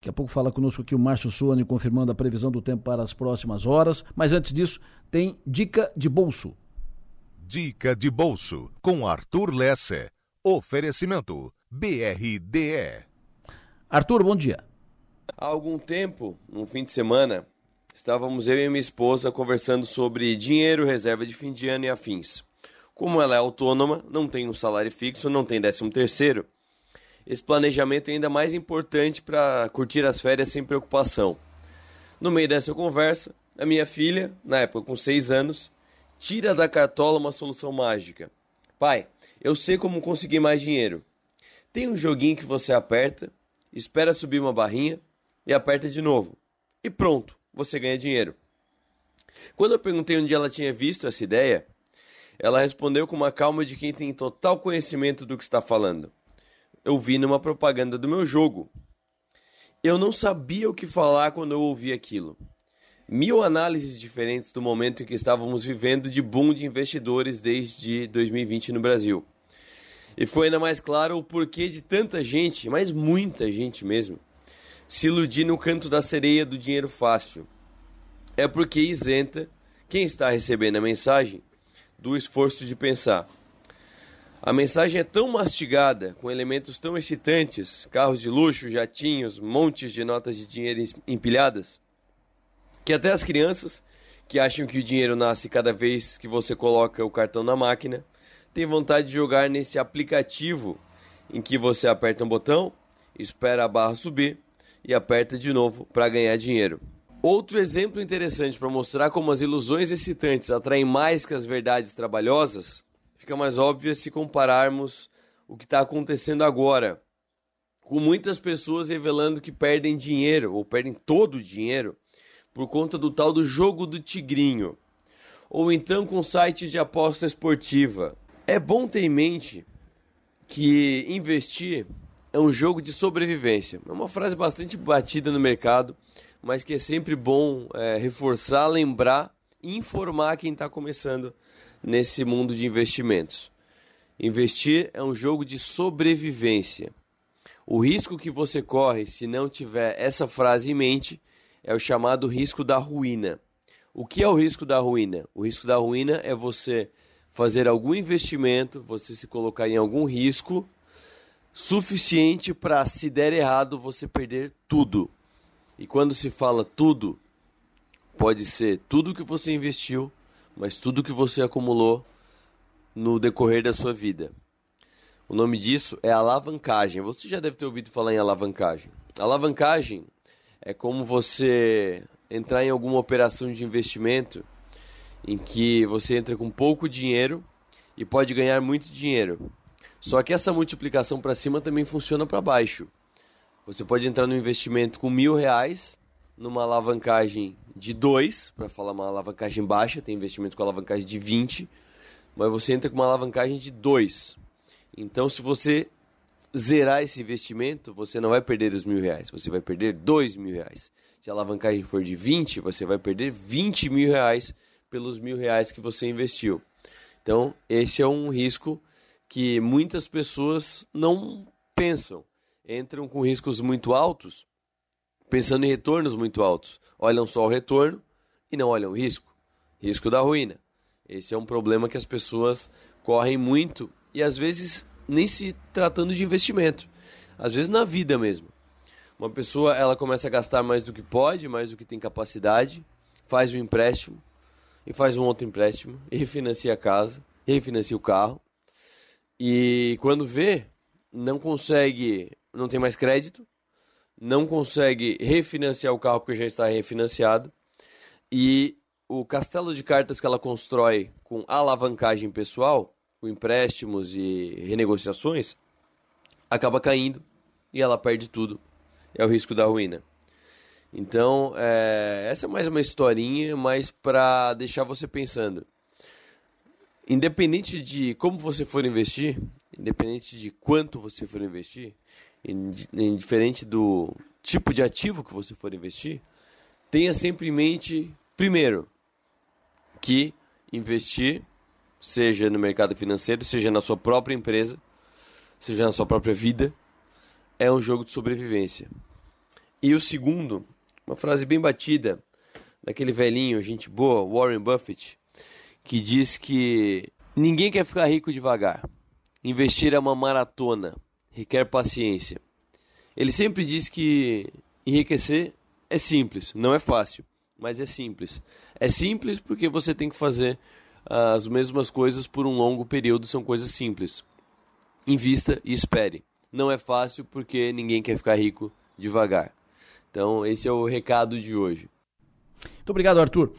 Daqui a pouco fala conosco aqui o Márcio Sone confirmando a previsão do tempo para as próximas horas. Mas antes disso, tem dica de bolso. Dica de bolso com Arthur Lesse. Oferecimento BRDE. Arthur, bom dia. Há algum tempo, num fim de semana, estávamos eu e minha esposa conversando sobre dinheiro, reserva de fim de ano e afins. Como ela é autônoma, não tem um salário fixo, não tem décimo terceiro, esse planejamento é ainda mais importante para curtir as férias sem preocupação. No meio dessa conversa, a minha filha, na época com 6 anos, tira da cartola uma solução mágica. Pai, eu sei como conseguir mais dinheiro. Tem um joguinho que você aperta, espera subir uma barrinha e aperta de novo. E pronto, você ganha dinheiro. Quando eu perguntei onde ela tinha visto essa ideia, ela respondeu com uma calma de quem tem total conhecimento do que está falando eu vi numa propaganda do meu jogo. Eu não sabia o que falar quando eu ouvi aquilo. Mil análises diferentes do momento em que estávamos vivendo de boom de investidores desde 2020 no Brasil. E foi ainda mais claro o porquê de tanta gente, mas muita gente mesmo, se iludir no canto da sereia do dinheiro fácil. É porque isenta quem está recebendo a mensagem do esforço de pensar. A mensagem é tão mastigada, com elementos tão excitantes, carros de luxo, jatinhos, montes de notas de dinheiro empilhadas, que até as crianças, que acham que o dinheiro nasce cada vez que você coloca o cartão na máquina, têm vontade de jogar nesse aplicativo em que você aperta um botão, espera a barra subir e aperta de novo para ganhar dinheiro. Outro exemplo interessante para mostrar como as ilusões excitantes atraem mais que as verdades trabalhosas fica mais óbvia se compararmos o que está acontecendo agora, com muitas pessoas revelando que perdem dinheiro ou perdem todo o dinheiro por conta do tal do jogo do tigrinho, ou então com sites de aposta esportiva. É bom ter em mente que investir é um jogo de sobrevivência. É uma frase bastante batida no mercado, mas que é sempre bom é, reforçar, lembrar e informar quem está começando nesse mundo de investimentos. Investir é um jogo de sobrevivência. O risco que você corre se não tiver essa frase em mente é o chamado risco da ruína. O que é o risco da ruína? O risco da ruína é você fazer algum investimento, você se colocar em algum risco suficiente para, se der errado, você perder tudo. E quando se fala tudo, pode ser tudo que você investiu, mas tudo que você acumulou no decorrer da sua vida. O nome disso é alavancagem. Você já deve ter ouvido falar em alavancagem. Alavancagem é como você entrar em alguma operação de investimento em que você entra com pouco dinheiro e pode ganhar muito dinheiro. Só que essa multiplicação para cima também funciona para baixo. Você pode entrar no investimento com mil reais numa alavancagem de 2, para falar uma alavancagem baixa, tem investimento com alavancagem de 20, mas você entra com uma alavancagem de 2. Então, se você zerar esse investimento, você não vai perder os mil reais, você vai perder dois mil reais. Se a alavancagem for de 20, você vai perder 20 mil reais pelos mil reais que você investiu. Então, esse é um risco que muitas pessoas não pensam. Entram com riscos muito altos pensando em retornos muito altos. Olham só o retorno e não olham o risco. Risco da ruína. Esse é um problema que as pessoas correm muito e às vezes nem se tratando de investimento. Às vezes na vida mesmo. Uma pessoa ela começa a gastar mais do que pode, mais do que tem capacidade, faz um empréstimo e faz um outro empréstimo e refinancia a casa, refinancia o carro. E quando vê, não consegue, não tem mais crédito, não consegue refinanciar o carro porque já está refinanciado e o castelo de cartas que ela constrói com alavancagem pessoal, com empréstimos e renegociações, acaba caindo e ela perde tudo. É o risco da ruína. Então, é, essa é mais uma historinha, mas para deixar você pensando. Independente de como você for investir, independente de quanto você for investir, indiferente do tipo de ativo que você for investir, tenha sempre em mente, primeiro, que investir, seja no mercado financeiro, seja na sua própria empresa, seja na sua própria vida, é um jogo de sobrevivência. E o segundo, uma frase bem batida daquele velhinho, gente boa, Warren Buffett, que diz que ninguém quer ficar rico devagar. Investir é uma maratona, requer paciência. Ele sempre diz que enriquecer é simples, não é fácil, mas é simples. É simples porque você tem que fazer as mesmas coisas por um longo período, são coisas simples. Invista e espere. Não é fácil porque ninguém quer ficar rico devagar. Então, esse é o recado de hoje. Muito obrigado, Arthur.